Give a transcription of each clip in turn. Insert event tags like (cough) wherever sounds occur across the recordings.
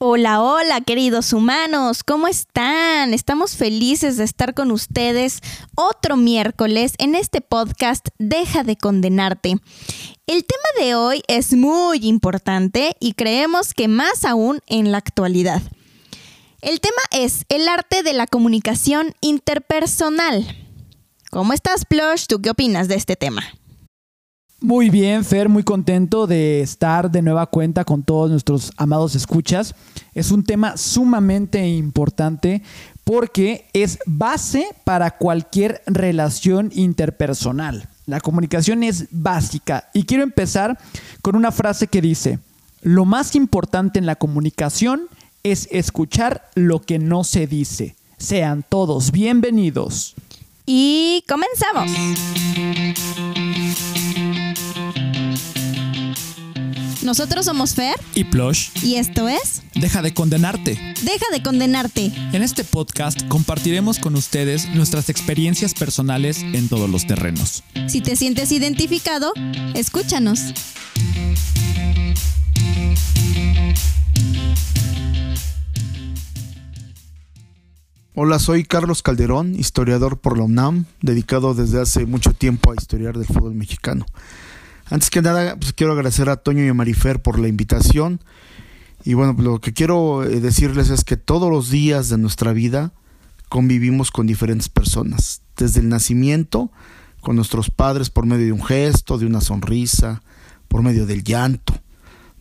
Hola, hola, queridos humanos, ¿cómo están? Estamos felices de estar con ustedes otro miércoles en este podcast Deja de condenarte. El tema de hoy es muy importante y creemos que más aún en la actualidad. El tema es el arte de la comunicación interpersonal. ¿Cómo estás, Plush? ¿Tú qué opinas de este tema? Muy bien, Fer, muy contento de estar de nueva cuenta con todos nuestros amados escuchas. Es un tema sumamente importante porque es base para cualquier relación interpersonal. La comunicación es básica y quiero empezar con una frase que dice, lo más importante en la comunicación es escuchar lo que no se dice. Sean todos bienvenidos. Y comenzamos. Nosotros somos Fer Y Plush, y esto es deja de condenarte. Deja de condenarte. En este podcast compartiremos con ustedes nuestras experiencias personales en todos los terrenos. Si te sientes identificado, escúchanos. Hola, soy Carlos Calderón, historiador por la UNAM, dedicado desde hace mucho tiempo a historiar del fútbol mexicano. Antes que nada, pues quiero agradecer a Toño y a Marifer por la invitación. Y bueno, lo que quiero eh, decirles es que todos los días de nuestra vida convivimos con diferentes personas, desde el nacimiento, con nuestros padres por medio de un gesto, de una sonrisa, por medio del llanto.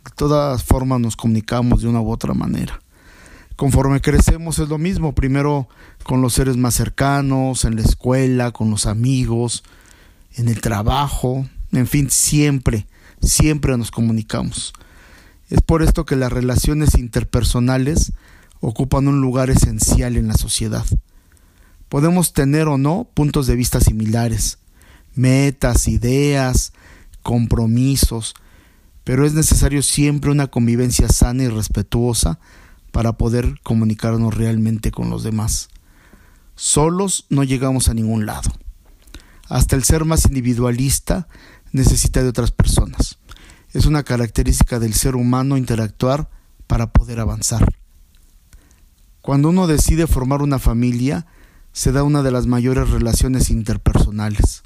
De todas formas nos comunicamos de una u otra manera. Conforme crecemos es lo mismo, primero con los seres más cercanos, en la escuela, con los amigos, en el trabajo, en fin, siempre, siempre nos comunicamos. Es por esto que las relaciones interpersonales ocupan un lugar esencial en la sociedad. Podemos tener o no puntos de vista similares, metas, ideas, compromisos, pero es necesario siempre una convivencia sana y respetuosa para poder comunicarnos realmente con los demás. Solos no llegamos a ningún lado. Hasta el ser más individualista necesita de otras personas. Es una característica del ser humano interactuar para poder avanzar. Cuando uno decide formar una familia, se da una de las mayores relaciones interpersonales.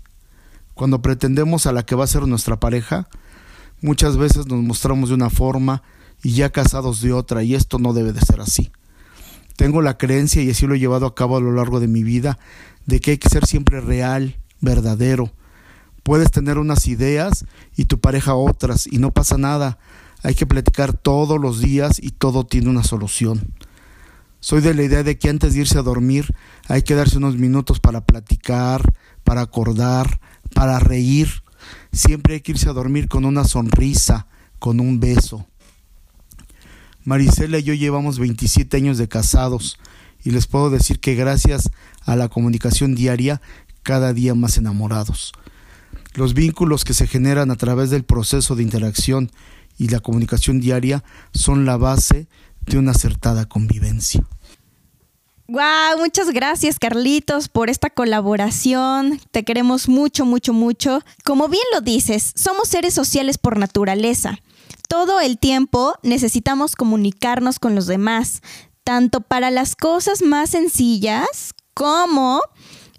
Cuando pretendemos a la que va a ser nuestra pareja, muchas veces nos mostramos de una forma y ya casados de otra, y esto no debe de ser así. Tengo la creencia, y así lo he llevado a cabo a lo largo de mi vida, de que hay que ser siempre real, verdadero. Puedes tener unas ideas y tu pareja otras, y no pasa nada. Hay que platicar todos los días y todo tiene una solución. Soy de la idea de que antes de irse a dormir hay que darse unos minutos para platicar, para acordar, para reír. Siempre hay que irse a dormir con una sonrisa, con un beso. Marisela y yo llevamos 27 años de casados y les puedo decir que gracias a la comunicación diaria, cada día más enamorados. Los vínculos que se generan a través del proceso de interacción y la comunicación diaria son la base de una acertada convivencia. Wow, muchas gracias Carlitos por esta colaboración. Te queremos mucho, mucho, mucho. Como bien lo dices, somos seres sociales por naturaleza. Todo el tiempo necesitamos comunicarnos con los demás, tanto para las cosas más sencillas como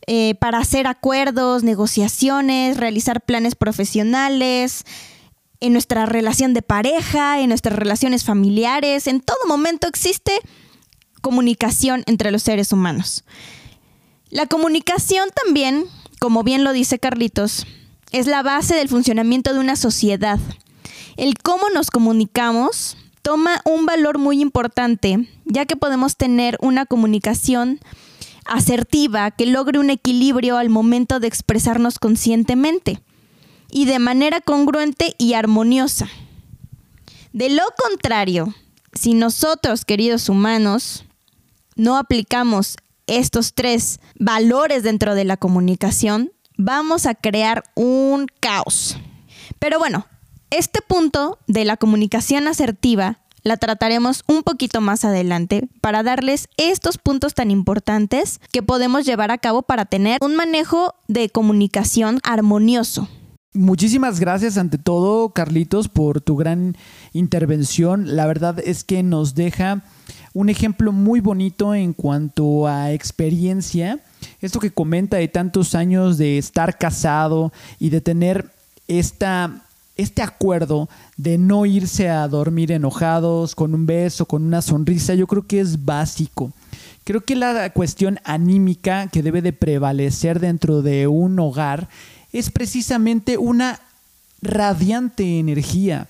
eh, para hacer acuerdos, negociaciones, realizar planes profesionales, en nuestra relación de pareja, en nuestras relaciones familiares. En todo momento existe comunicación entre los seres humanos. La comunicación también, como bien lo dice Carlitos, es la base del funcionamiento de una sociedad. El cómo nos comunicamos toma un valor muy importante, ya que podemos tener una comunicación asertiva que logre un equilibrio al momento de expresarnos conscientemente y de manera congruente y armoniosa. De lo contrario, si nosotros, queridos humanos, no aplicamos estos tres valores dentro de la comunicación, vamos a crear un caos. Pero bueno, este punto de la comunicación asertiva la trataremos un poquito más adelante para darles estos puntos tan importantes que podemos llevar a cabo para tener un manejo de comunicación armonioso. Muchísimas gracias ante todo, Carlitos, por tu gran intervención. La verdad es que nos deja un ejemplo muy bonito en cuanto a experiencia. Esto que comenta de tantos años de estar casado y de tener esta, este acuerdo de no irse a dormir enojados, con un beso, con una sonrisa, yo creo que es básico. Creo que la cuestión anímica que debe de prevalecer dentro de un hogar es precisamente una radiante energía.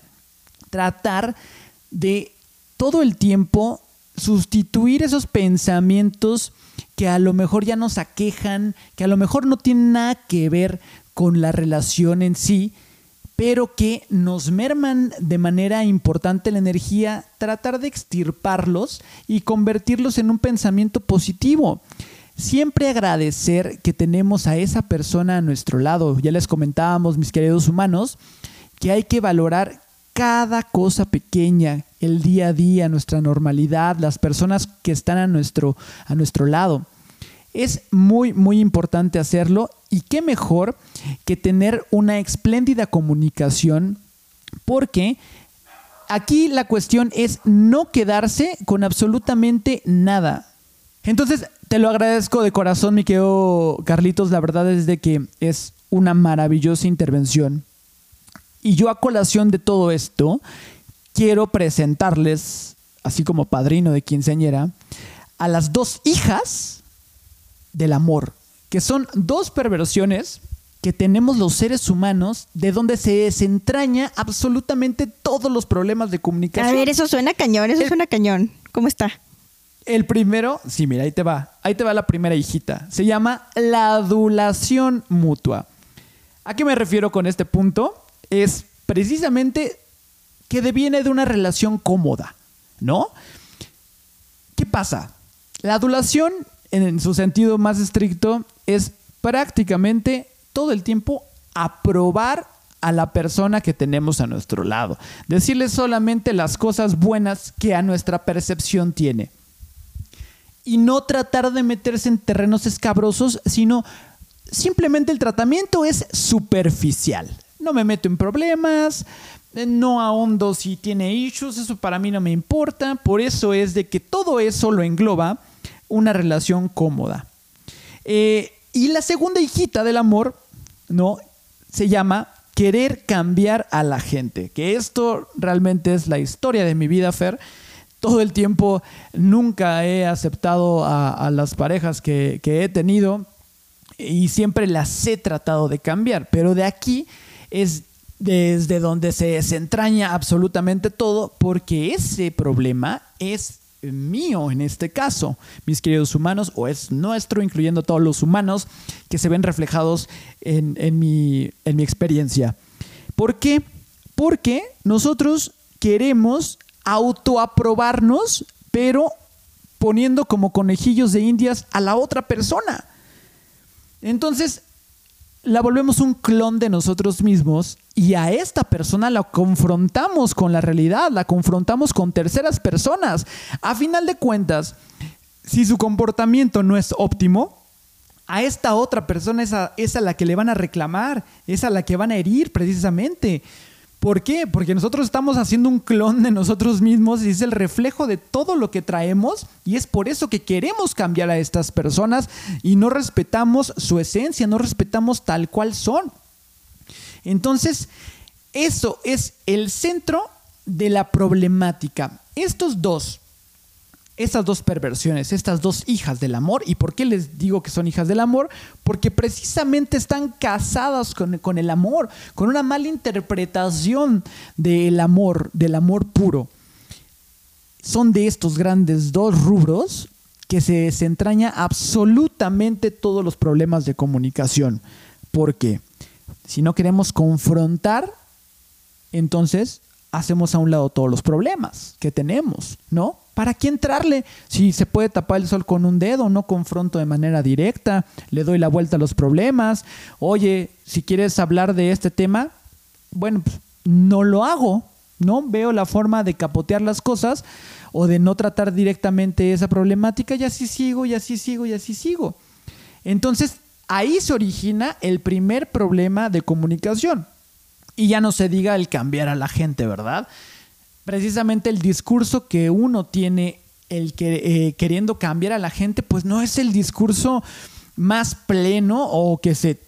Tratar de todo el tiempo sustituir esos pensamientos que a lo mejor ya nos aquejan, que a lo mejor no tienen nada que ver con la relación en sí, pero que nos merman de manera importante la energía, tratar de extirparlos y convertirlos en un pensamiento positivo. Siempre agradecer que tenemos a esa persona a nuestro lado. Ya les comentábamos, mis queridos humanos, que hay que valorar cada cosa pequeña, el día a día, nuestra normalidad, las personas que están a nuestro, a nuestro lado. Es muy, muy importante hacerlo y qué mejor que tener una espléndida comunicación porque aquí la cuestión es no quedarse con absolutamente nada. Entonces, te lo agradezco de corazón, mi querido Carlitos. La verdad es de que es una maravillosa intervención. Y yo a colación de todo esto, quiero presentarles, así como padrino de quinceañera, a las dos hijas del amor, que son dos perversiones que tenemos los seres humanos, de donde se desentraña absolutamente todos los problemas de comunicación. A ver, eso suena cañón, eso suena cañón. ¿Cómo está? El primero, sí, mira, ahí te va. Ahí te va la primera hijita. Se llama la adulación mutua. ¿A qué me refiero con este punto? Es precisamente que deviene de una relación cómoda, ¿no? ¿Qué pasa? La adulación, en su sentido más estricto, es prácticamente todo el tiempo aprobar a la persona que tenemos a nuestro lado. Decirle solamente las cosas buenas que a nuestra percepción tiene y no tratar de meterse en terrenos escabrosos, sino simplemente el tratamiento es superficial. No me meto en problemas, eh, no ahondo si tiene issues, eso para mí no me importa. Por eso es de que todo eso lo engloba una relación cómoda. Eh, y la segunda hijita del amor, ¿no? Se llama querer cambiar a la gente. Que esto realmente es la historia de mi vida, Fer todo el tiempo nunca he aceptado a, las parejas que, he tenido y siempre las he tratado de cambiar, pero de aquí es desde donde se desentraña absolutamente todo, porque ese problema es mío en este caso, mis queridos humanos, o es nuestro, incluyendo todos los humanos que se ven reflejados en, en, mi, en mi experiencia. ¿Por qué? Porque nosotros queremos autoaprobarnos, pero poniendo como conejillos de indias a la otra persona. Entonces, la volvemos un clon de nosotros mismos y a esta persona la confrontamos con la realidad, la confrontamos con terceras personas. A final de cuentas, si su comportamiento no es óptimo, a esta otra persona es a, es a la que le van a reclamar, es a la que van a herir precisamente. ¿Por qué? Porque nosotros estamos haciendo un clon de nosotros mismos y es el reflejo de todo lo que traemos y es por eso que queremos cambiar a estas personas y no respetamos su esencia, no respetamos tal cual son. Entonces, eso es el centro de la problemática. Estos dos estas dos perversiones, estas dos hijas del amor. ¿Y por qué les digo que son hijas del amor? Porque precisamente están casadas con, el amor, con una mala interpretación del amor, del amor puro. Son de estos grandes dos rubros que se desentraña absolutamente todos los problemas de comunicación. Porque si no queremos confrontar, entonces hacemos a un lado todos los problemas que tenemos, ¿no? ¿Para qué entrarle? Si se puede tapar el sol con un dedo, no confronto de manera directa, le doy la vuelta a los problemas. Oye, si quieres hablar de este tema, bueno, pues, no lo hago, ¿no? Veo la forma de capotear las cosas o de no tratar directamente esa problemática y así sigo, y así sigo, y así sigo. Entonces, ahí se origina el primer problema de comunicación. Y ya no se diga el cambiar a la gente, ¿verdad? Precisamente el discurso que uno tiene, el que eh, queriendo cambiar a la gente, pues no es el discurso más pleno o que se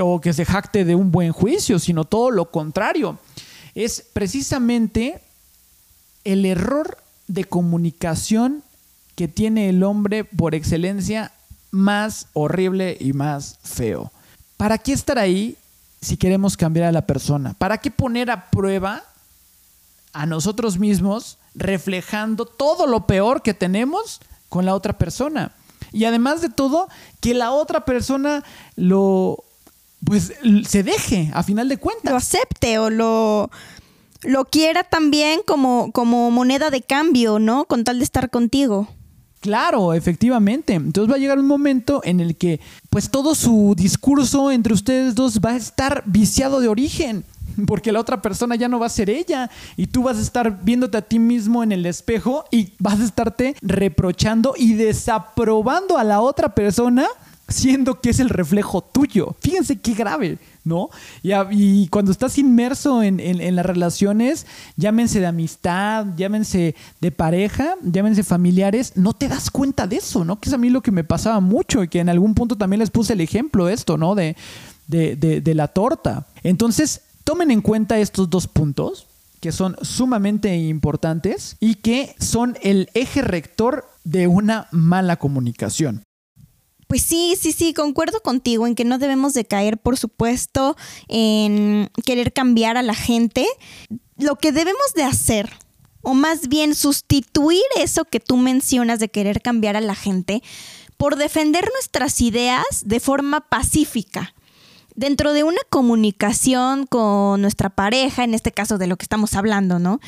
o que se jacte de un buen juicio, sino todo lo contrario. Es precisamente el error de comunicación que tiene el hombre por excelencia más horrible y más feo. ¿Para qué estar ahí si queremos cambiar a la persona? ¿Para qué poner a prueba a nosotros mismos reflejando todo lo peor que tenemos con la otra persona? Y además de todo, que la otra persona lo pues se deje a final de cuentas. Lo acepte o lo, lo quiera también como, como moneda de cambio, ¿no? Con tal de estar contigo. Claro, efectivamente. Entonces va a llegar un momento en el que pues todo su discurso entre ustedes dos va a estar viciado de origen. (laughs) Porque la otra persona ya no va a ser ella. Y tú vas a estar viéndote a ti mismo en el espejo y vas a estarte reprochando y desaprobando a la otra persona siendo que es el reflejo tuyo. Fíjense qué grave, ¿no? Y, cuando estás inmerso en, las relaciones, llámense de amistad, llámense de pareja, llámense familiares, no te das cuenta de eso, ¿no? Que es a mí lo que me pasaba mucho y que en algún punto también les puse el ejemplo esto, ¿no? De, de, de la torta. Entonces, tomen en cuenta estos dos puntos que son sumamente importantes y que son el eje rector de una mala comunicación. Pues sí, sí, sí, concuerdo contigo en que no debemos de caer, por supuesto, en querer cambiar a la gente. Lo que debemos de hacer, o más bien sustituir eso que tú mencionas de querer cambiar a la gente, por defender nuestras ideas de forma pacífica. Dentro de una comunicación con nuestra pareja, en este caso de lo que estamos hablando, ¿no?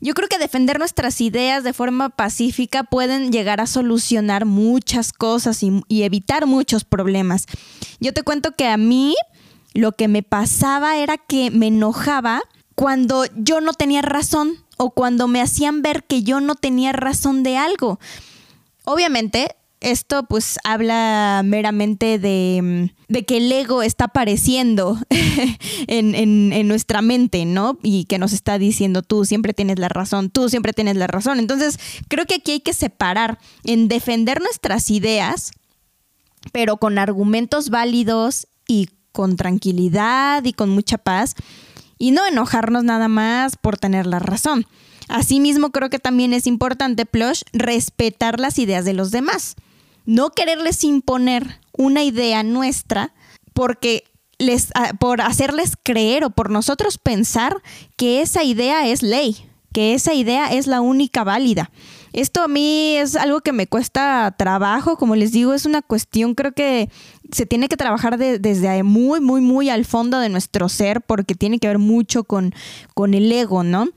Yo creo que defender nuestras ideas de forma pacífica pueden llegar a solucionar muchas cosas y, evitar muchos problemas. Yo te cuento que a mí lo que me pasaba era que me enojaba cuando yo no tenía razón o cuando me hacían ver que yo no tenía razón de algo. Obviamente, esto pues habla meramente de, que el ego está apareciendo (laughs) en, nuestra mente, ¿no? Y que nos está diciendo tú siempre tienes la razón, tú siempre tienes la razón. Entonces, creo que aquí hay que separar en defender nuestras ideas, pero con argumentos válidos y con tranquilidad y con mucha paz, y no enojarnos nada más por tener la razón. Asimismo, creo que también es importante, Plush, respetar las ideas de los demás no quererles imponer una idea nuestra porque les, ah, por hacerles creer o por nosotros pensar que esa idea es ley, que esa idea es la única válida. Esto a mí es algo que me cuesta trabajo, como les digo, es una cuestión creo que se tiene que trabajar desde muy, muy, muy al fondo de nuestro ser porque tiene que ver mucho con, con el ego, ¿no?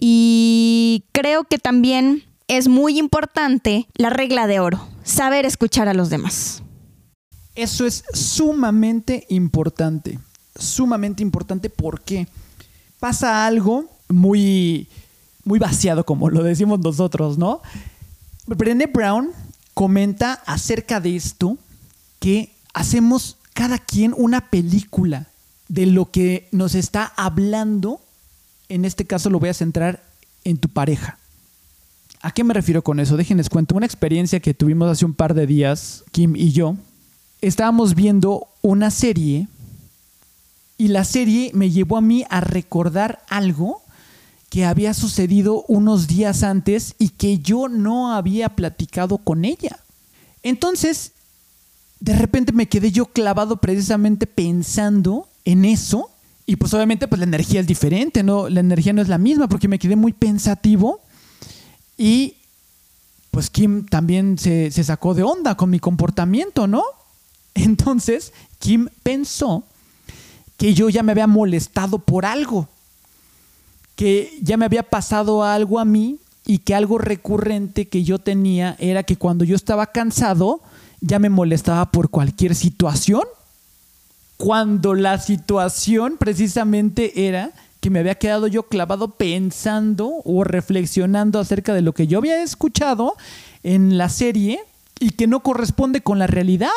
Y creo que también es muy importante la regla de oro, saber escuchar a los demás. Eso es sumamente importante, sumamente importante porque pasa algo muy, muy vaciado, como lo decimos nosotros, ¿no? Brené Brown comenta acerca de esto que hacemos cada quien una película de lo que nos está hablando. En este caso lo voy a centrar en tu pareja. ¿A qué me refiero con eso? Déjenles cuento una experiencia que tuvimos hace un par de días, Kim y yo. Estábamos viendo una serie y la serie me llevó a mí a recordar algo que había sucedido unos días antes y que yo no había platicado con ella. Entonces, de repente me quedé yo clavado precisamente pensando en eso y pues obviamente pues la energía es diferente, ¿no? La energía no es la misma porque me quedé muy pensativo y pues Kim también se, sacó de onda con mi comportamiento, ¿no? (laughs) Entonces Kim pensó que yo ya me había molestado por algo, que ya me había pasado algo a mí y que algo recurrente que yo tenía era que cuando yo estaba cansado ya me molestaba por cualquier situación, cuando la situación precisamente era que me había quedado yo clavado pensando o reflexionando acerca de lo que yo había escuchado en la serie y que no corresponde con la realidad.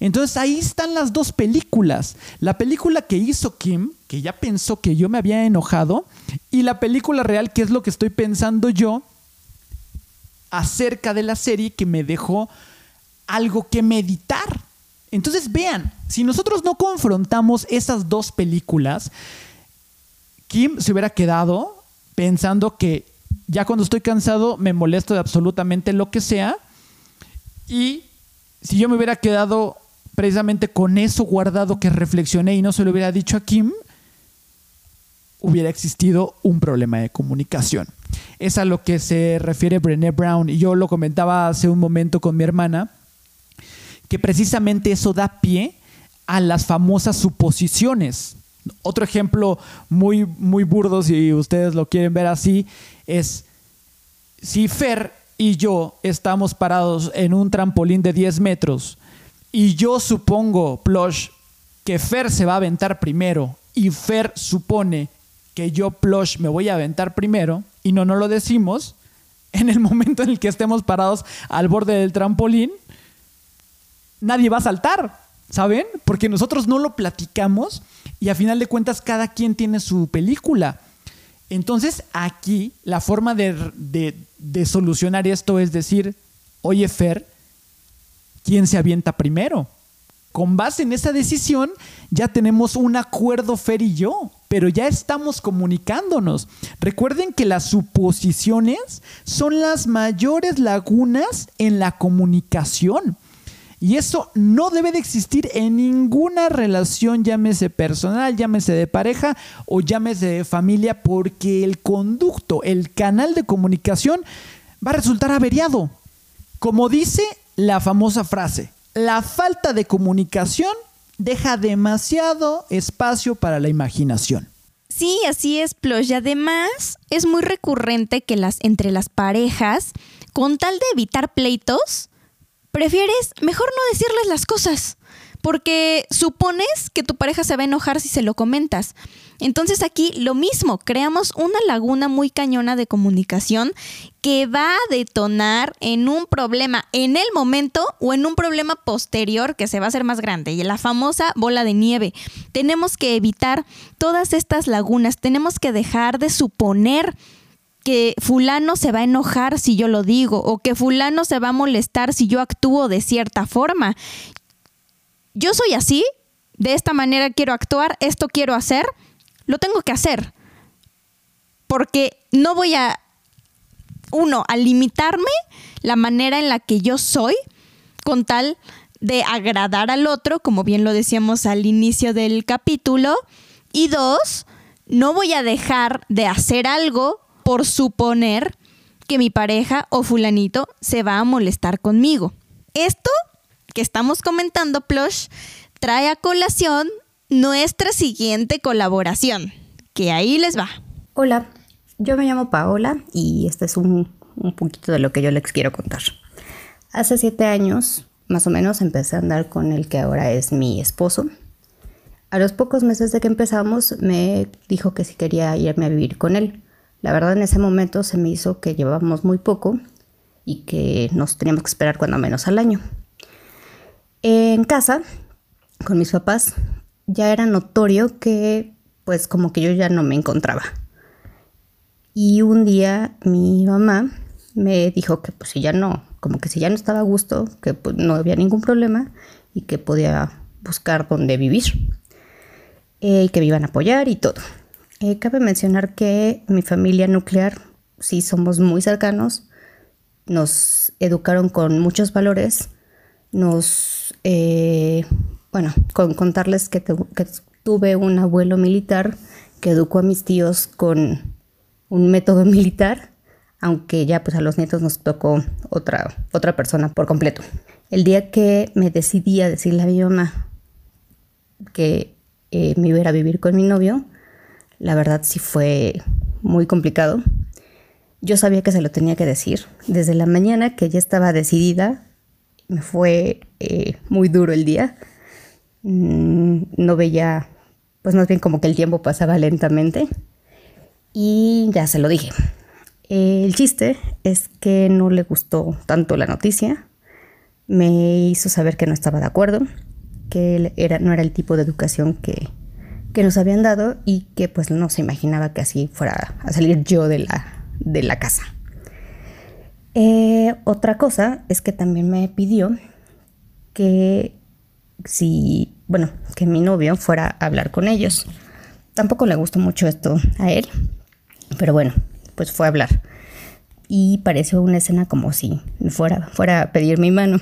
Entonces ahí están las dos películas. La película que hizo Kim, que ya pensó que yo me había enojado, y la película real, que es lo que estoy pensando yo acerca de la serie que me dejó algo que meditar. Entonces vean, si nosotros no confrontamos esas dos películas, Kim se hubiera quedado pensando que ya cuando estoy cansado me molesto de absolutamente lo que sea. Y si yo me hubiera quedado precisamente con eso guardado que reflexioné y no se lo hubiera dicho a Kim, hubiera existido un problema de comunicación. Es a lo que se refiere Brené Brown y yo lo comentaba hace un momento con mi hermana que precisamente eso da pie a las famosas suposiciones. Otro ejemplo muy, muy burdo, si ustedes lo quieren ver así, es si Fer y yo estamos parados en un trampolín de 10 metros y yo supongo, Plush, que Fer se va a aventar primero y Fer supone que yo, Plush, me voy a aventar primero y no, no lo decimos, (laughs) en el momento en el que estemos parados al borde del trampolín, nadie va a saltar, ¿saben? Porque nosotros no lo platicamos y a final de cuentas cada quien tiene su película. Entonces aquí la forma de, de, solucionar esto es decir, oye Fer, ¿quién se avienta primero? Con base en esa decisión ya tenemos un acuerdo Fer y yo, pero ya estamos comunicándonos. Recuerden que las suposiciones son las mayores lagunas en la comunicación. Y eso no debe de existir en ninguna relación, llámese personal, llámese de pareja o llámese de familia, porque el conducto, el canal de comunicación va a resultar averiado. Como dice la famosa frase, la falta de comunicación deja demasiado espacio para la imaginación. Sí, así es, Plush. Y además es muy recurrente que las, entre las parejas, con tal de evitar pleitos, prefieres mejor no decirles las cosas, porque supones que tu pareja se va a enojar si se lo comentas. Entonces aquí lo mismo, creamos una laguna muy cañona de comunicación que va a detonar en un problema en el momento o en un problema posterior que se va a hacer más grande y la famosa bola de nieve. Tenemos que evitar todas estas lagunas, tenemos que dejar de suponer que fulano se va a enojar si yo lo digo o que fulano se va a molestar si yo actúo de cierta forma. Yo soy así, de esta manera quiero actuar, esto quiero hacer, lo tengo que hacer. Porque no voy a, uno, a limitarme la manera en la que yo soy con tal de agradar al otro, como bien lo decíamos al inicio del capítulo. Y dos, no voy a dejar de hacer algo por suponer que mi pareja o fulanito se va a molestar conmigo. Esto que estamos comentando, Plush, trae a colación nuestra siguiente colaboración, que ahí les va. Hola, yo me llamo Paola y este es un, un poquito de lo que yo les quiero contar. Hace siete años, más o menos, empecé a andar con el que ahora es mi esposo. A los pocos meses de que empezamos, me dijo que si quería irme a vivir con él. La verdad en ese momento se me hizo que llevábamos muy poco y que nos teníamos que esperar cuando menos al año. En casa, con mis papás, ya era notorio que pues como que yo ya no me encontraba. Y un día mi mamá me dijo que pues si ya no, como que si ya no estaba a gusto, que pues, no había ningún problema y que podía buscar dónde vivir. Eh, y que me iban a apoyar y todo. Eh, cabe mencionar que mi familia nuclear, sí somos muy cercanos, nos educaron con muchos valores, nos, eh, bueno, con contarles que, tuve un abuelo militar que educó a mis tíos con un método (laughs) militar, aunque ya pues a los nietos nos tocó otra, otra persona por completo. El día que me decidí a decirle a mi mamá que eh, me iba a vivir con mi novio, la verdad sí fue muy complicado. Yo sabía que se lo tenía que decir. Desde la mañana que ya estaba decidida, me fue eh, muy duro el día. Mm, no veía, pues más bien como que el tiempo pasaba lentamente. Y ya se lo dije. el chiste es que no le gustó tanto la noticia. me hizo saber que no estaba de acuerdo, que era, no era el tipo de educación que, que nos habían dado y que pues no se imaginaba que así fuera a salir yo de la, de la casa. Eh, otra cosa es que también me pidió que si, bueno, que mi novio fuera a hablar con ellos. Tampoco le gustó mucho esto a él, pero bueno, pues fue a hablar. Y pareció una escena como si fuera, fuera a pedir mi mano.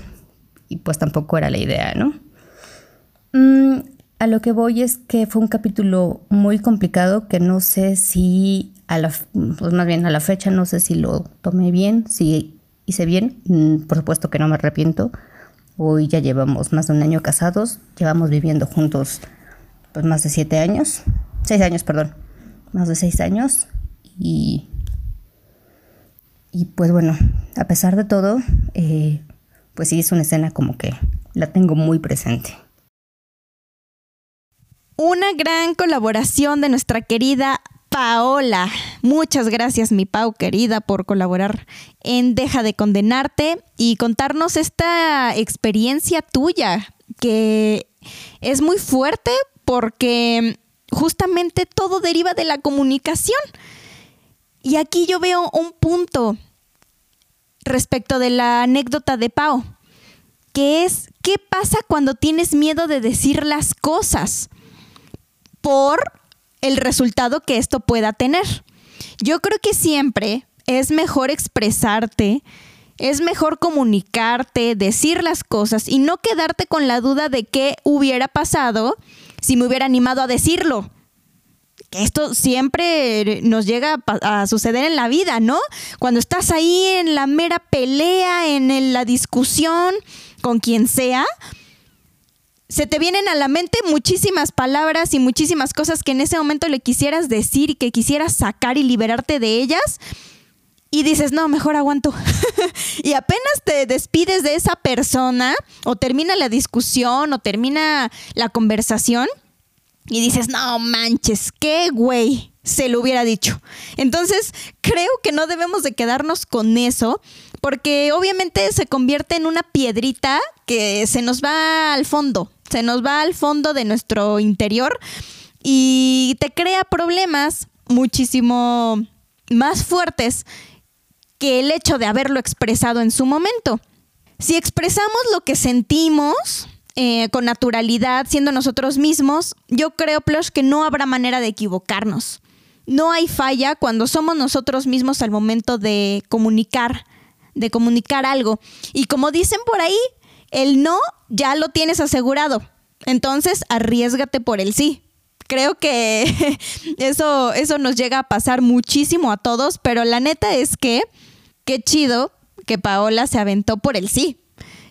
Y pues tampoco era la idea, ¿no? Mm, a lo que voy es que fue un capítulo muy complicado que no sé si a la, pues más bien a la fecha no sé si lo tomé bien, si hice bien, mm, por supuesto que no me arrepiento. Hoy ya llevamos más de un año casados, llevamos viviendo juntos pues más de siete años, seis años, perdón, más de seis años y y pues bueno, a pesar de todo, eh, pues sí es una escena como que la tengo muy presente. Una gran colaboración de nuestra querida Paola. Muchas gracias, mi Pau querida, por colaborar en Deja de Condenarte y contarnos esta experiencia tuya, que es muy fuerte porque justamente todo deriva de la comunicación. Y aquí yo veo un punto respecto de la anécdota de Pau, que es, ¿qué pasa cuando tienes miedo de decir las cosas? Por el resultado que esto pueda tener. Yo creo que siempre es mejor expresarte, es mejor comunicarte, decir las cosas y no quedarte con la duda de qué hubiera pasado si me hubiera animado a decirlo. Esto siempre nos llega a, suceder en la vida, ¿no? Cuando estás ahí en la mera pelea, en la discusión con quien sea, se te vienen a la mente muchísimas palabras y muchísimas cosas que en ese momento le quisieras decir y que quisieras sacar y liberarte de ellas. Y dices, no, mejor aguanto. (laughs) y apenas te despides de esa persona o termina la discusión o termina la conversación y dices, no manches, qué güey se lo hubiera dicho. Entonces, creo que no debemos de quedarnos con eso porque obviamente se convierte en una piedrita que se nos va al fondo, se nos va al fondo de nuestro interior y te crea problemas muchísimo más fuertes que el hecho de haberlo expresado en su momento. Si expresamos lo que sentimos eh, con naturalidad, siendo nosotros mismos, yo creo, Plush, que no habrá manera de equivocarnos. No hay falla cuando somos nosotros mismos al momento de comunicar, de comunicar algo. Y como dicen por ahí, el no ya lo tienes asegurado. Entonces, arriesgate por el sí. Creo que (laughs) eso, eso nos llega a pasar muchísimo a todos, pero la neta es que qué chido que Paola se aventó por el sí.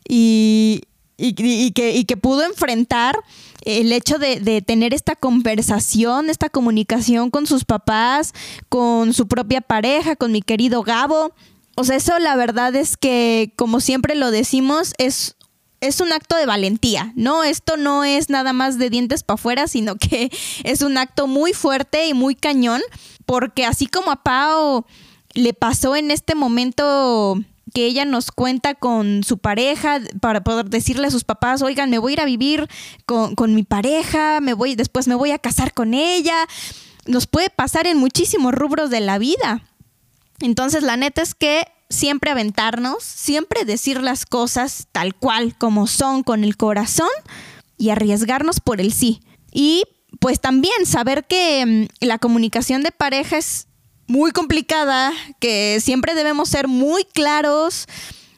Y, que, que, pudo enfrentar el hecho de, de, tener esta conversación, esta comunicación con sus papás, con su propia pareja, con mi querido Gabo. O sea, eso la verdad es que, como siempre lo decimos, es es un acto de valentía, ¿no? Esto no es nada más de dientes para afuera, sino que (laughs) es un acto muy fuerte y muy cañón, porque así como a Pau le pasó en este momento que ella nos cuenta con su pareja para poder decirle a sus papás, oigan, me voy a ir a vivir con, con mi pareja, me voy, después me voy a casar con ella. Nos puede pasar en muchísimos rubros de la vida. Entonces, la neta es que siempre aventarnos, siempre decir las cosas tal cual como son con el corazón y arriesgarnos por el sí. Y pues también saber que mm, la comunicación de pareja es muy complicada, que siempre debemos ser muy claros,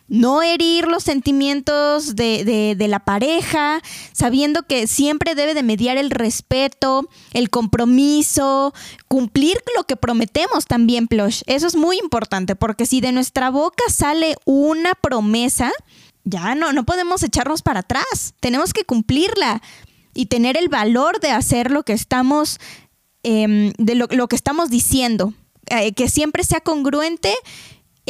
no herir los sentimientos de, la pareja, sabiendo que siempre debe de mediar el respeto, el compromiso, cumplir lo que prometemos también, Plush. Eso es muy importante, porque si de nuestra boca sale una promesa, ya no, no podemos echarnos para atrás, tenemos que cumplirla y tener el valor de hacer lo que estamos, em, de lo, que estamos diciendo, eh, que siempre sea congruente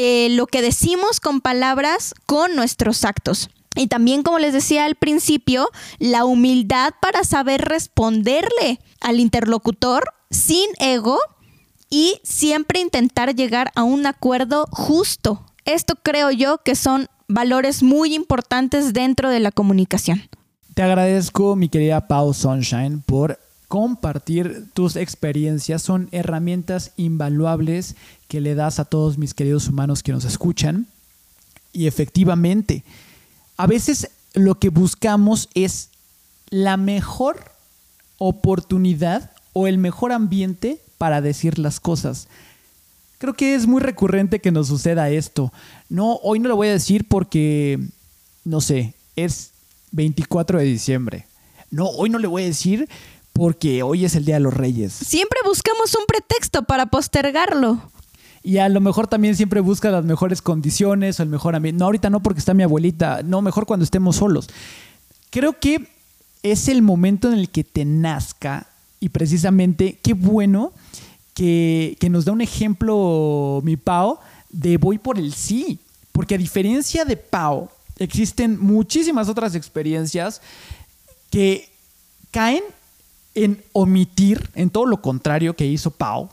eh, lo que decimos con palabras con nuestros actos. Y también, como les decía al principio, la humildad para saber responderle al interlocutor sin ego y siempre intentar llegar a un acuerdo justo. Esto creo yo que son valores muy importantes dentro de la comunicación. Te agradezco, mi querida Pau Sunshine, por compartir tus experiencias. Son herramientas invaluables que le das a todos mis queridos humanos que nos escuchan. Y efectivamente, a veces lo que buscamos es la mejor oportunidad o el mejor ambiente para decir las cosas. Creo que es muy recurrente que nos suceda esto. No, hoy no lo voy a decir porque, no sé, es 24 de diciembre. No, hoy no le voy a decir porque hoy es el Día de los Reyes. Siempre buscamos un pretexto para postergarlo. Y a lo mejor también siempre busca las mejores condiciones o el mejor ambiente. No, ahorita no porque está mi abuelita. No, mejor cuando estemos solos. Creo que es el momento en el que te nazca y precisamente qué bueno que, que nos da un ejemplo mi Pau de voy por el sí. Porque a diferencia de Pau, existen muchísimas otras experiencias que caen en omitir, en todo lo contrario que hizo Pau,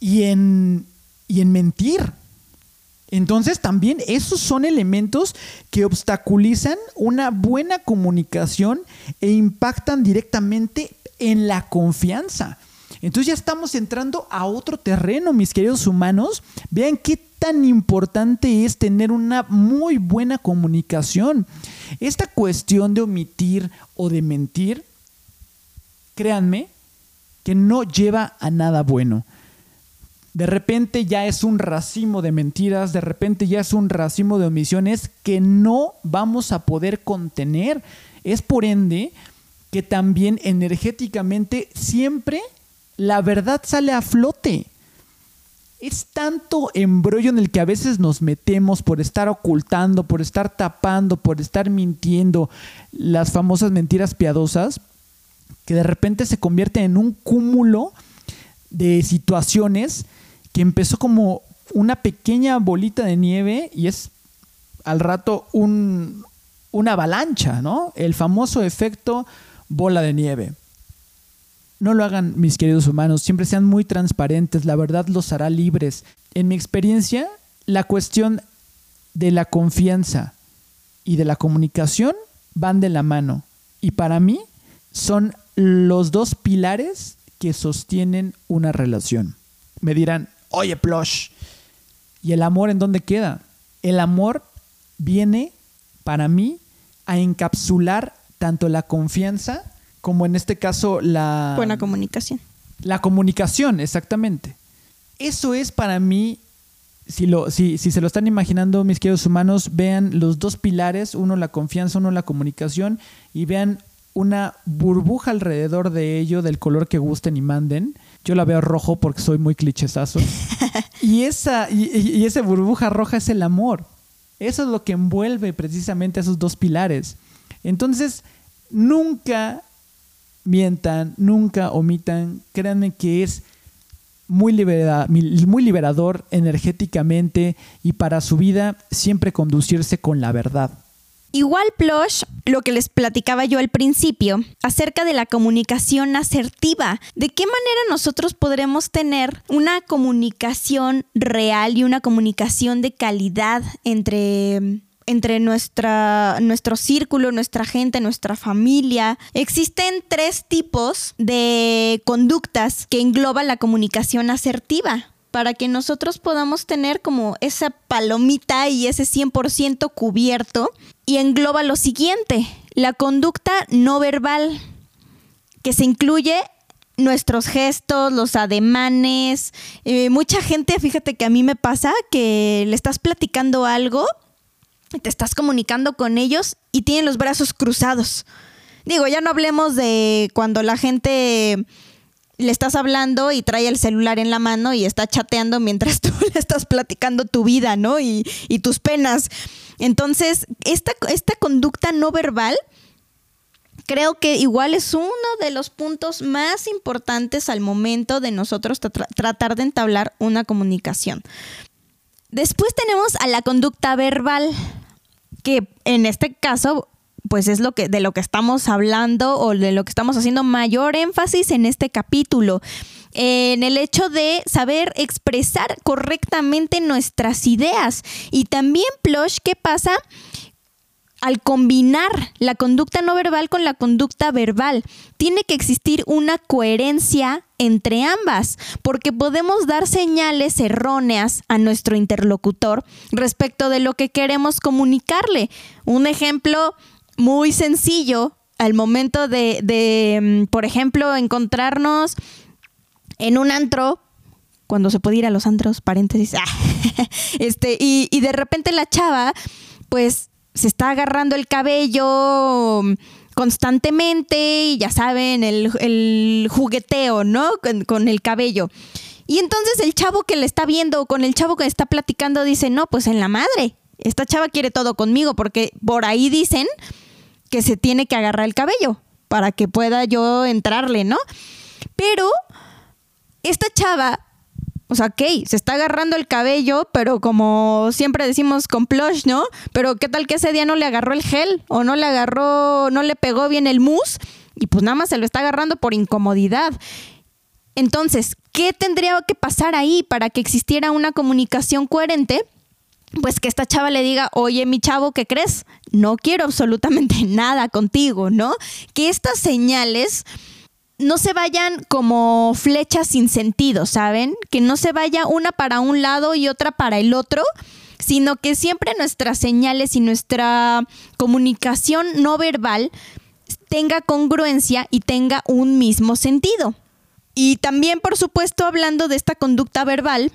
y en, y en mentir. Entonces también esos son elementos que obstaculizan una buena comunicación e impactan directamente en la confianza. Entonces ya estamos entrando a otro terreno, mis queridos humanos. Vean qué tan importante es tener una muy buena comunicación. Esta cuestión de omitir o de mentir créanme que no lleva a nada bueno. De repente ya es un racimo de mentiras, de repente ya es un racimo de omisiones que no vamos a poder contener. Es por ende que también energéticamente siempre la verdad sale a flote. Es tanto embrollo en el que a veces nos metemos por estar ocultando, por estar tapando, por estar mintiendo las famosas mentiras piadosas, que de repente se convierte en un cúmulo de situaciones que empezó como una pequeña bolita de nieve y es al rato un, una avalancha, ¿no? El famoso efecto bola de nieve. No lo hagan, mis queridos humanos, siempre sean muy transparentes, la verdad los hará libres. En mi experiencia, la cuestión de la confianza y de la comunicación van de la mano. Y para mí son los dos pilares que sostienen una relación. Me dirán, oye, Plush, ¿y el amor en dónde queda? El amor viene, para mí, a encapsular tanto la confianza como en este caso la... Buena comunicación. La comunicación, exactamente. Eso es para mí, si, lo, si, si se lo están imaginando mis queridos humanos, vean los dos pilares, uno la confianza, uno la comunicación, y vean una burbuja alrededor de ello del color que gusten y manden. Yo la veo rojo porque soy muy clichesazo. (laughs) y, esa, y, esa burbuja roja es el amor. Eso es lo que envuelve precisamente a esos dos pilares. Entonces, nunca mientan, nunca omitan. Créanme que es muy, muy liberador energéticamente y para su vida siempre conducirse con la verdad. Igual Plush, lo que les platicaba yo al principio, acerca de la comunicación asertiva. ¿De qué manera nosotros podremos tener una comunicación real y una comunicación de calidad entre entre nuestra, nuestro círculo, nuestra gente, nuestra familia. Existen tres tipos de conductas que engloban la comunicación asertiva para que nosotros podamos tener como esa palomita y ese 100% cubierto. Y engloba lo siguiente, la conducta no verbal, que se incluye nuestros gestos, los ademanes. Eh, mucha gente, fíjate que a mí me pasa que le estás platicando algo, te estás comunicando con ellos y tienen los brazos cruzados. Digo, ya no hablemos de cuando la gente le estás hablando y trae el celular en la mano y está chateando mientras (laughs) tú le estás platicando tu vida, ¿no? Y, tus penas. Entonces, esta, esta conducta no verbal creo que igual es uno de los puntos más importantes al momento de nosotros tratar de entablar una comunicación. Después tenemos a la conducta verbal, que en este caso pues es lo que de lo que estamos hablando o de lo que estamos haciendo mayor énfasis en este capítulo. en el hecho de saber expresar correctamente nuestras ideas. Y también, Plush, ¿qué pasa? al combinar la conducta no verbal con la conducta verbal. Tiene que existir una coherencia entre ambas, porque podemos dar señales erróneas a nuestro interlocutor respecto de lo que queremos comunicarle. Un ejemplo muy sencillo al momento de, mm, por ejemplo, encontrarnos en un antro, cuando se puede ir a los antros, paréntesis, (laughs) este, y, y de repente la chava, pues se está agarrando el cabello constantemente y ya saben, el, jugueteo, ¿no? Con, el cabello. Y entonces el chavo que le está viendo con el chavo que está platicando dice, no, pues en la madre, esta chava quiere todo conmigo porque por ahí dicen que se tiene que agarrar el cabello para que pueda yo entrarle, ¿no? Pero esta chava o sea, ok, se está agarrando el cabello, pero como siempre decimos con plush, ¿no? Pero qué tal que ese día no le agarró el gel o no le agarró, no le pegó bien el mousse y pues nada más se lo está agarrando por incomodidad. Entonces, ¿qué tendría que pasar ahí para que existiera una comunicación coherente? Pues que esta chava le diga, oye, mi chavo, ¿qué crees? No quiero absolutamente (laughs) nada contigo, ¿no? Que estas señales no se vayan como flechas sin sentido, ¿saben? Que no se vaya una para un lado y otra para el otro, sino que siempre nuestras señales y nuestra comunicación no verbal tenga congruencia y tenga un mismo sentido. Y también, por supuesto, hablando de esta conducta verbal,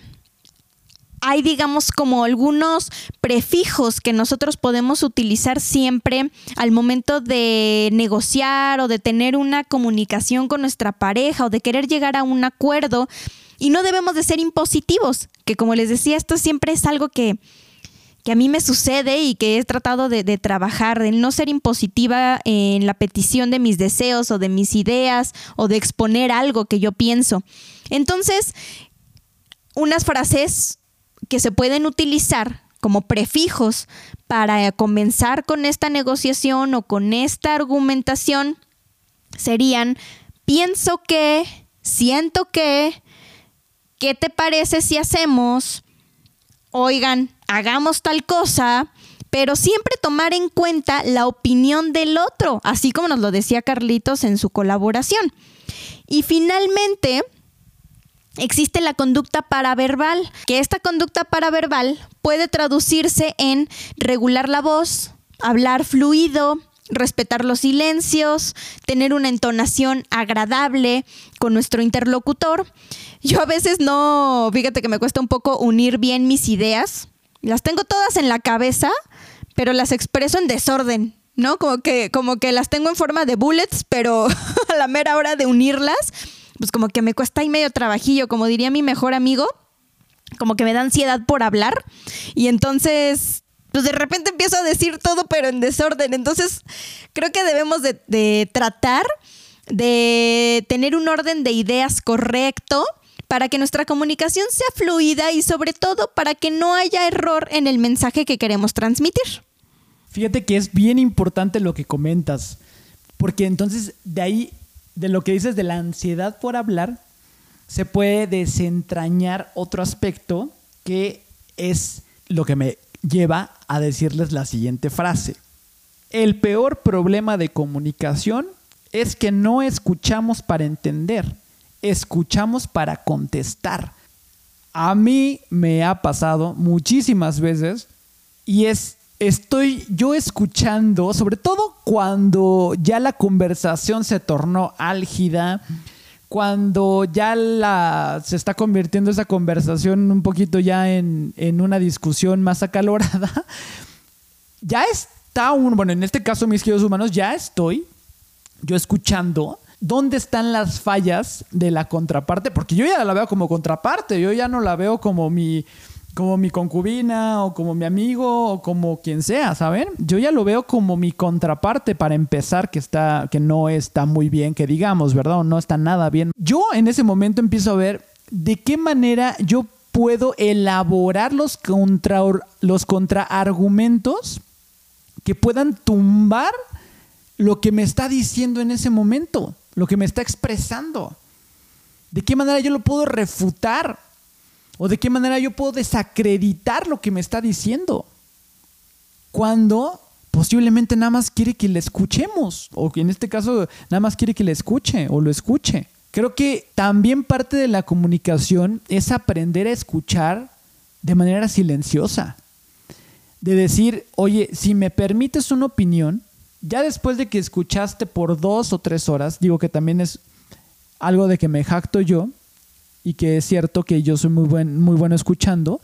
hay, digamos, como algunos prefijos que nosotros podemos utilizar siempre al momento de negociar o de tener una comunicación con nuestra pareja o de querer llegar a un acuerdo. Y no debemos de ser impositivos, que como les decía, esto siempre es algo que, a mí me sucede y que he tratado de, de, trabajar, de no ser impositiva en la petición de mis deseos o de mis ideas o de exponer algo que yo pienso. Entonces, unas frases que se pueden utilizar como prefijos para comenzar con esta negociación o con esta argumentación serían pienso que, siento que, ¿qué te parece si hacemos? Oigan, hagamos tal cosa, pero siempre tomar en cuenta la opinión del otro, así como nos lo decía Carlitos en su colaboración. Y finalmente, existe la conducta paraverbal, que esta conducta paraverbal puede traducirse en regular la voz, hablar fluido, respetar los silencios, tener una entonación agradable con nuestro interlocutor. Yo a veces no, fíjate que me cuesta un poco unir bien mis ideas. Las tengo todas en la cabeza, pero las expreso en desorden, ¿no? Como que, como que las tengo en forma de bullets, pero (laughs) a la mera hora de unirlas, pues como que me cuesta ahí medio trabajillo, como diría mi mejor amigo, como que me da ansiedad por hablar y entonces pues de repente empiezo a decir todo pero en desorden. Entonces creo que debemos de, tratar de tener un orden de ideas correcto para que nuestra comunicación sea fluida y sobre todo para que no haya error en el mensaje que queremos transmitir. Fíjate que es bien importante lo que comentas, porque entonces de ahí de lo que dices de la ansiedad por hablar, se puede desentrañar otro aspecto que es lo que me lleva a decirles la siguiente frase. El peor problema de comunicación es que no escuchamos para entender, escuchamos para contestar. A mí me ha pasado muchísimas veces y es estoy yo escuchando, sobre todo cuando ya la conversación se tornó álgida, cuando ya la, se está convirtiendo esa conversación un poquito ya en, en una discusión más acalorada, (laughs) ya está un, bueno, en este caso mis queridos humanos, ya estoy yo escuchando dónde están las fallas de la contraparte, porque yo ya la veo como contraparte, yo ya no la veo como mi como mi concubina o como mi amigo o como quien sea, ¿saben? Yo ya lo veo como mi contraparte para empezar que está que no está muy bien, que digamos, ¿verdad? O no está nada bien. Yo en ese momento empiezo a ver de qué manera yo puedo elaborar los contra los contraargumentos que puedan tumbar lo que me está diciendo en ese momento, lo que me está expresando. ¿De qué manera yo lo puedo refutar? ¿O de qué manera yo puedo desacreditar lo que me está diciendo? Cuando posiblemente nada más quiere que le escuchemos, o en este caso nada más quiere que le escuche o lo escuche. Creo que también parte de la comunicación es aprender a escuchar de manera silenciosa. De decir, oye, si me permites una opinión, ya después de que escuchaste por dos o tres horas, digo que también es algo de que me jacto yo y que es cierto que yo soy muy, buen, muy bueno escuchando.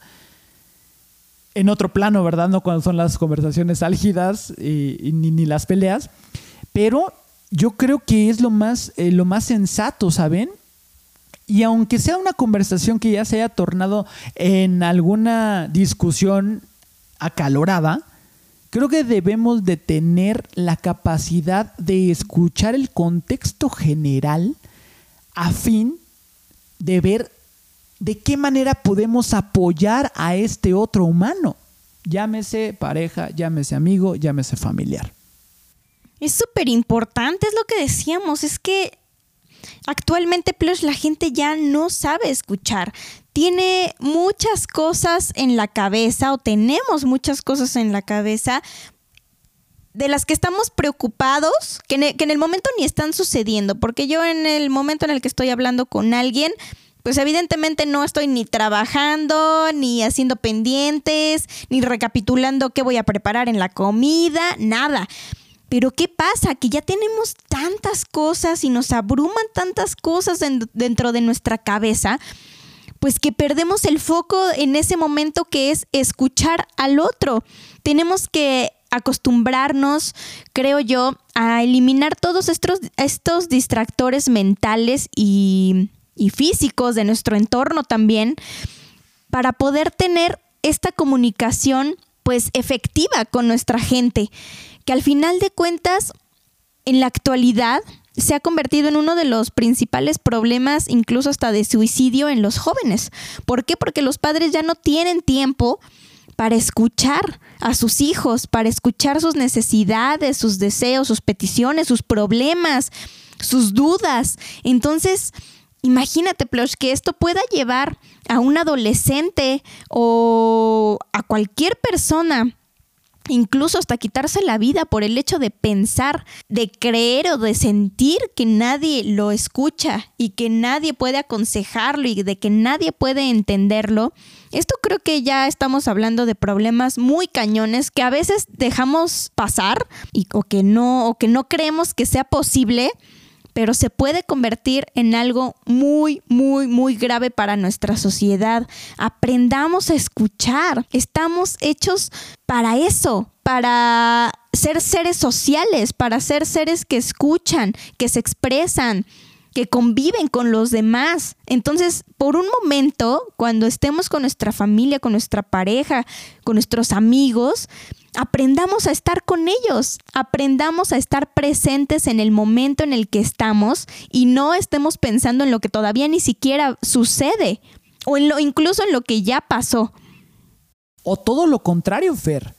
En otro plano, ¿verdad? No cuando son las conversaciones álgidas y, ni, las peleas. Pero yo creo que es lo más, eh, lo más sensato, ¿saben? Y aunque sea una conversación que ya se haya tornado en alguna discusión acalorada, creo que debemos de tener la capacidad de escuchar el contexto general a fin de ver de qué manera podemos apoyar a este otro humano. Llámese pareja, llámese amigo, llámese familiar. Es súper importante, es lo que decíamos, es que actualmente Plush la gente ya no sabe escuchar. Tiene muchas cosas en la cabeza o tenemos muchas cosas en la cabeza de las que estamos preocupados, que en, el, momento ni están sucediendo, porque yo en el momento en el que estoy hablando con alguien, pues evidentemente no estoy ni trabajando, ni haciendo pendientes, ni recapitulando qué voy a preparar en la comida, nada. Pero ¿qué pasa? Que ya tenemos tantas cosas y nos abruman tantas cosas dentro de nuestra cabeza, pues que perdemos el foco en ese momento que es escuchar al otro. Tenemos que acostumbrarnos, creo yo, a eliminar todos estos, estos distractores mentales y, físicos de nuestro entorno también, para poder tener esta comunicación pues efectiva con nuestra gente, que al final de cuentas, en la actualidad, se ha convertido en uno de los principales problemas, incluso hasta de suicidio en los jóvenes. ¿Por qué? Porque los padres ya no tienen tiempo para escuchar a sus hijos, para escuchar sus necesidades, sus deseos, sus peticiones, sus problemas, sus dudas. Entonces, imagínate, Plush, que esto pueda llevar a un adolescente o a cualquier persona incluso hasta quitarse la vida por el hecho de pensar, de creer o de sentir que nadie lo escucha y que nadie puede aconsejarlo y de que nadie puede entenderlo. Esto creo que ya estamos hablando de problemas muy cañones que a veces dejamos pasar y, o que no o que no creemos que sea posible pero se puede convertir en algo muy, muy, muy grave para nuestra sociedad. Aprendamos a escuchar. Estamos hechos para eso, para ser seres sociales, para ser seres que escuchan, que se expresan, que conviven con los demás. Entonces, por un momento, cuando estemos con nuestra familia, con nuestra pareja, con nuestros amigos, aprendamos a estar con ellos, aprendamos a estar presentes en el momento en el que estamos y no estemos pensando en lo que todavía ni siquiera sucede o en lo incluso en lo que ya pasó. O todo lo contrario, Fer.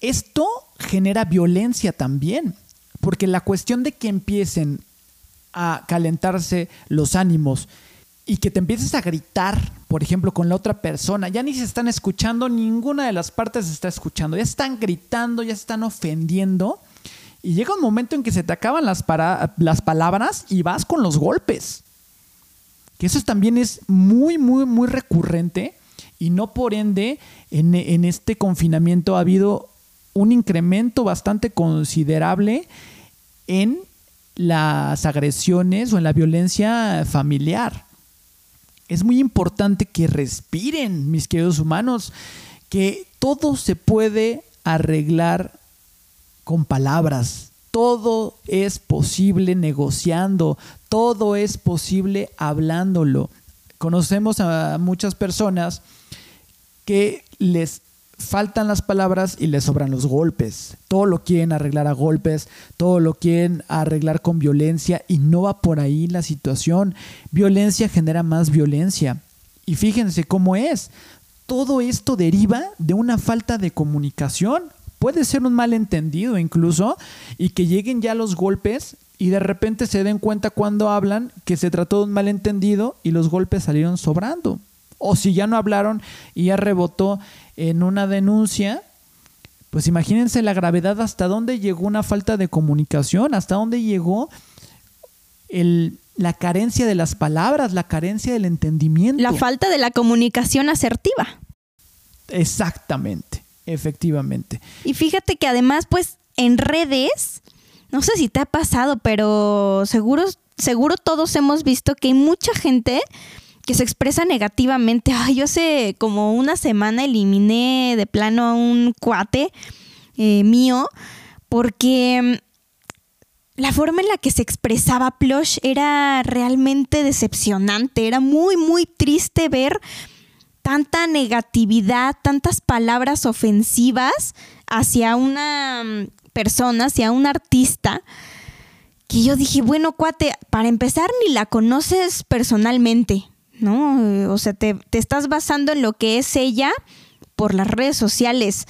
Esto genera violencia también, porque la cuestión de que empiecen a calentarse los ánimos y que te empieces a gritar, por ejemplo, con la otra persona, ya ni se están escuchando, ninguna de las partes se está escuchando, ya están gritando, ya están ofendiendo. Y llega un momento en que se te acaban las, las palabras y vas con los golpes. Que eso también es muy, muy, muy recurrente. Y no por ende, en, en este confinamiento ha habido un incremento bastante considerable en las agresiones o en la violencia familiar. Es muy importante que respiren, mis queridos humanos, que todo se puede arreglar con palabras. Todo es posible negociando, todo es posible hablándolo. Conocemos a muchas personas que les faltan las palabras y les sobran los golpes. Todo lo quieren arreglar a golpes, todo lo quieren arreglar con violencia y no va por ahí la situación. Violencia genera más violencia. Y fíjense cómo es. Todo esto deriva de una falta de comunicación. Puede ser un malentendido incluso y que lleguen ya los golpes y de repente se den cuenta cuando hablan que se trató de un malentendido y los golpes salieron sobrando. O si ya no hablaron y ya rebotó en una denuncia, pues imagínense la gravedad hasta dónde llegó una falta de comunicación, hasta dónde llegó el, la carencia de las palabras, la carencia del entendimiento. La falta de la comunicación asertiva. Exactamente, efectivamente. Y fíjate que además, pues, en redes no sé si te ha pasado, pero seguro, seguro todos hemos visto que hay mucha gente que se expresa negativamente. Ay, yo hace como una semana eliminé de plano a un cuate eh, mío porque mm, la forma en la que se expresaba Plush era realmente decepcionante. Era muy, muy triste ver tanta negatividad, tantas palabras ofensivas hacia una mm, persona, hacia un artista, que yo dije, bueno, cuate, para empezar ni la conoces personalmente, ¿no? O sea, te, estás basando en lo que es ella por las redes sociales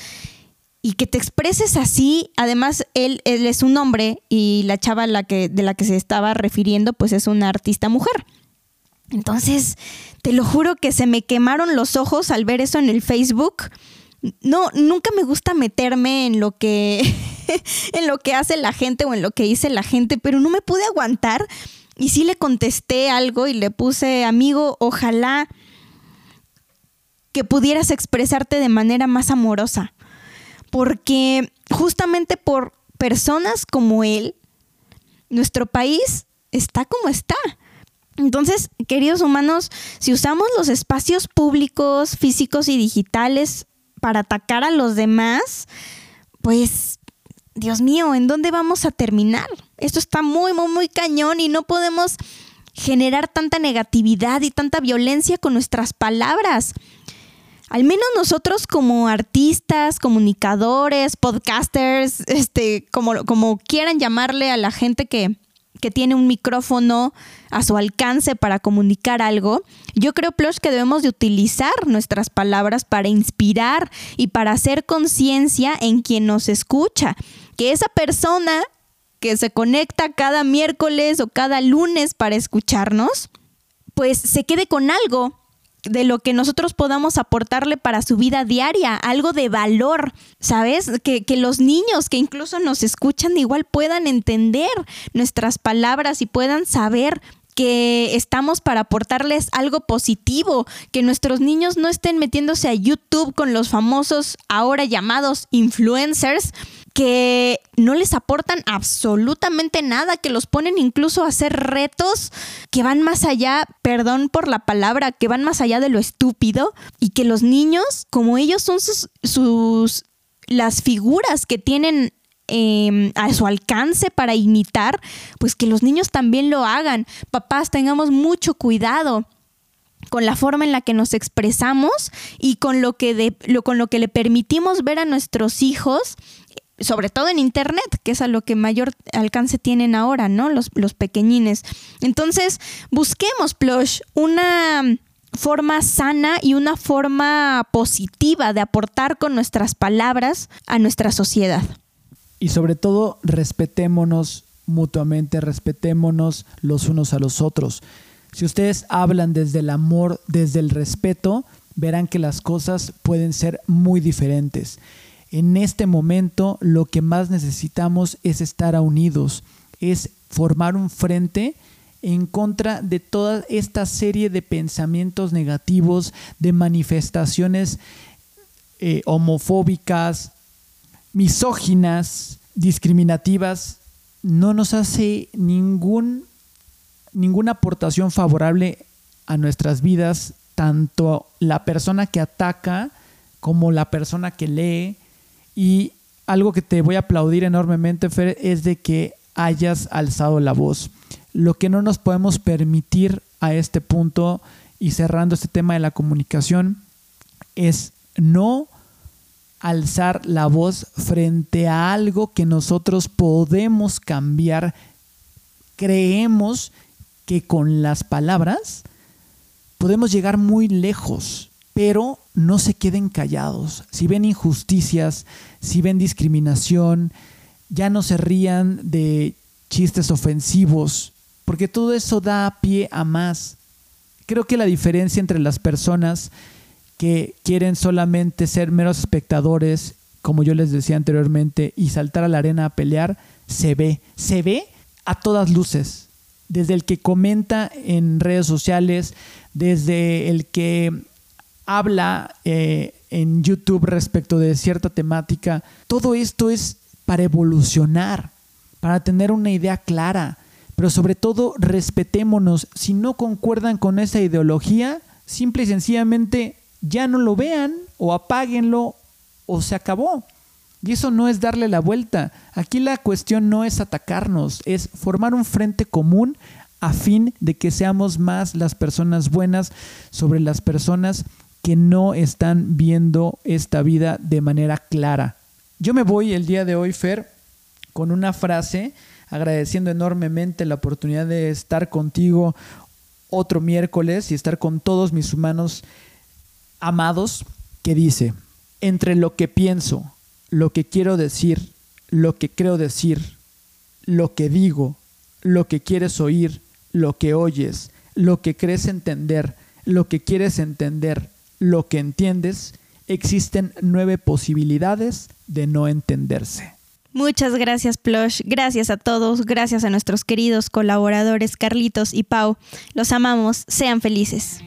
y que te expreses así, además él, él es un hombre y la chava la que, de la que se estaba refiriendo pues es una artista mujer. Entonces, te lo juro que se me quemaron los ojos al ver eso en el Facebook no, nunca me gusta meterme en lo que, (laughs) en lo que hace la gente o en lo que dice la gente, pero no me pude aguantar y sí le contesté algo y le puse, amigo, ojalá que pudieras expresarte de manera más amorosa, porque justamente por personas como él, nuestro país está como está. Entonces, queridos humanos, si usamos los espacios públicos, físicos y digitales para atacar a los demás, pues, Dios mío, ¿en dónde vamos a terminar? Esto está muy, muy, muy cañón y no podemos generar tanta negatividad y tanta violencia con nuestras palabras. Al menos nosotros como artistas, comunicadores, podcasters, este, como, como quieran llamarle a la gente que, que tiene un micrófono a su alcance para comunicar algo, yo creo, Plush, que debemos de utilizar nuestras palabras para inspirar y para hacer conciencia en quien nos escucha. Que esa persona que se conecta cada miércoles o cada lunes para escucharnos, pues se quede con algo de lo que nosotros podamos aportarle para su vida diaria, algo de valor, ¿sabes? Que, que, los niños que incluso nos escuchan igual puedan entender nuestras palabras y puedan saber que estamos para aportarles algo positivo, que nuestros niños no estén metiéndose a YouTube con los famosos ahora llamados influencers que no les aportan absolutamente nada, que los ponen incluso a hacer retos que van más allá, perdón por la palabra, que van más allá de lo estúpido y que los niños, como ellos son sus, sus las figuras que tienen Em, a su alcance para imitar, pues que los niños también lo hagan. Papás, tengamos mucho cuidado con la forma en la que nos expresamos y con lo que, lo, con lo que le permitimos ver a nuestros hijos sobre todo en internet, que es a lo que mayor alcance tienen ahora, ¿no? Los, los pequeñines. Entonces, busquemos, Plush, una forma sana y una forma positiva de aportar con nuestras palabras a nuestra sociedad y sobre todo respetémonos mutuamente, respetémonos los unos a los otros. Si ustedes hablan desde el amor, desde el respeto, verán que las cosas pueden ser muy diferentes. En este momento lo que más necesitamos es estar unidos, es formar un frente en contra de toda esta serie de pensamientos negativos, de manifestaciones eh, homofóbicas, misóginas, discriminativas, no nos hace ningún, ninguna aportación favorable a nuestras vidas, tanto la persona que ataca como la persona que lee. Y algo que te voy a aplaudir enormemente, Fer, es de que hayas alzado la voz. Lo que no nos podemos permitir a este punto y cerrando este tema de la comunicación es no alzar la voz frente a algo que nosotros podemos cambiar. Creemos que con las palabras podemos llegar muy lejos, pero no se queden callados. Si ven injusticias, si ven discriminación, ya no se rían de chistes ofensivos, porque todo eso da pie a más. Creo que la diferencia entre las personas que quieren solamente ser meros espectadores, como yo les decía anteriormente, y saltar a la arena a pelear, se ve, se ve a todas luces. Desde el que comenta en redes sociales, desde el que habla eh, en YouTube respecto de cierta temática, todo esto es para evolucionar, para tener una idea clara, pero sobre todo respetémonos. Si no concuerdan con esa ideología, simple y sencillamente ya no lo vean o apáguenlo o se acabó. Y eso no es darle la vuelta. Aquí la cuestión no es atacarnos, es formar un frente común a fin de que seamos más las personas buenas sobre las personas que no están viendo esta vida de manera clara. Yo me voy el día de hoy, Fer, con una frase agradeciendo enormemente la oportunidad de estar contigo otro miércoles y estar con todos mis humanos amados, que dice, entre lo que pienso, lo que quiero decir, lo que creo decir, lo que digo, lo que quieres oír, lo que oyes, lo que crees entender, lo que quieres entender, lo que entiendes, existen nueve posibilidades de no entenderse. Muchas gracias, Plush. Gracias a todos. Gracias a nuestros queridos colaboradores Carlitos y Pau. Los amamos. Sean felices.